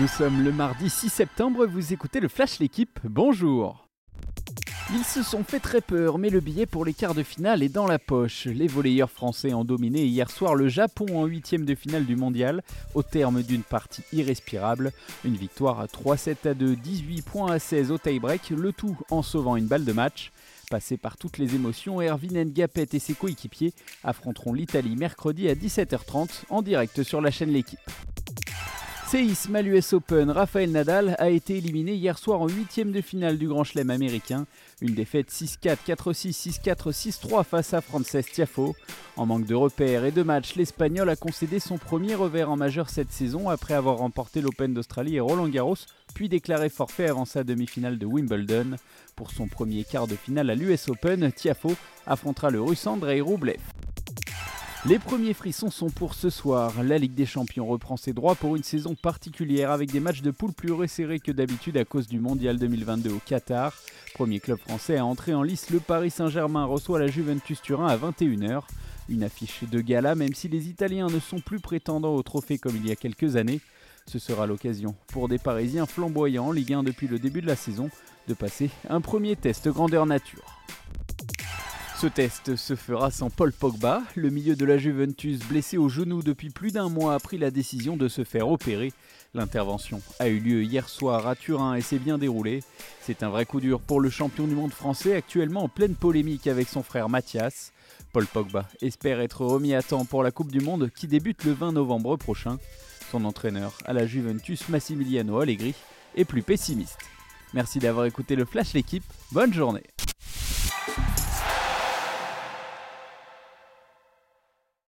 Nous sommes le mardi 6 septembre, vous écoutez le Flash L'équipe, bonjour ils se sont fait très peur, mais le billet pour les quarts de finale est dans la poche. Les volleyeurs français ont dominé hier soir le Japon en huitième de finale du mondial, au terme d'une partie irrespirable. Une victoire à 3-7 à 2, 18 points à 16 au tie-break, le tout en sauvant une balle de match. Passé par toutes les émotions, Erwin Ngapet et ses coéquipiers affronteront l'Italie mercredi à 17h30 en direct sur la chaîne L'équipe. Séisme à l'US Open, Rafael Nadal a été éliminé hier soir en huitième de finale du Grand Chelem américain. Une défaite 6-4, 4-6, 6-4, 6-3 face à Frances Tiafo. En manque de repères et de matchs, l'Espagnol a concédé son premier revers en majeur cette saison après avoir remporté l'Open d'Australie et Roland Garros, puis déclaré forfait avant sa demi-finale de Wimbledon. Pour son premier quart de finale à l'US Open, Tiafo affrontera le russe Andrei Rublev. Les premiers frissons sont pour ce soir. La Ligue des Champions reprend ses droits pour une saison particulière avec des matchs de poule plus resserrés que d'habitude à cause du Mondial 2022 au Qatar. Premier club français à entrer en lice, le Paris Saint-Germain reçoit la Juventus Turin à 21h. Une affiche de gala même si les Italiens ne sont plus prétendants au trophée comme il y a quelques années. Ce sera l'occasion pour des Parisiens flamboyants en Ligue 1 depuis le début de la saison de passer un premier test grandeur nature. Ce test se fera sans Paul Pogba. Le milieu de la Juventus, blessé au genou depuis plus d'un mois, a pris la décision de se faire opérer. L'intervention a eu lieu hier soir à Turin et s'est bien déroulée. C'est un vrai coup dur pour le champion du monde français, actuellement en pleine polémique avec son frère Mathias. Paul Pogba espère être remis à temps pour la Coupe du Monde qui débute le 20 novembre prochain. Son entraîneur à la Juventus, Massimiliano Allegri, est plus pessimiste. Merci d'avoir écouté le Flash l'équipe. Bonne journée.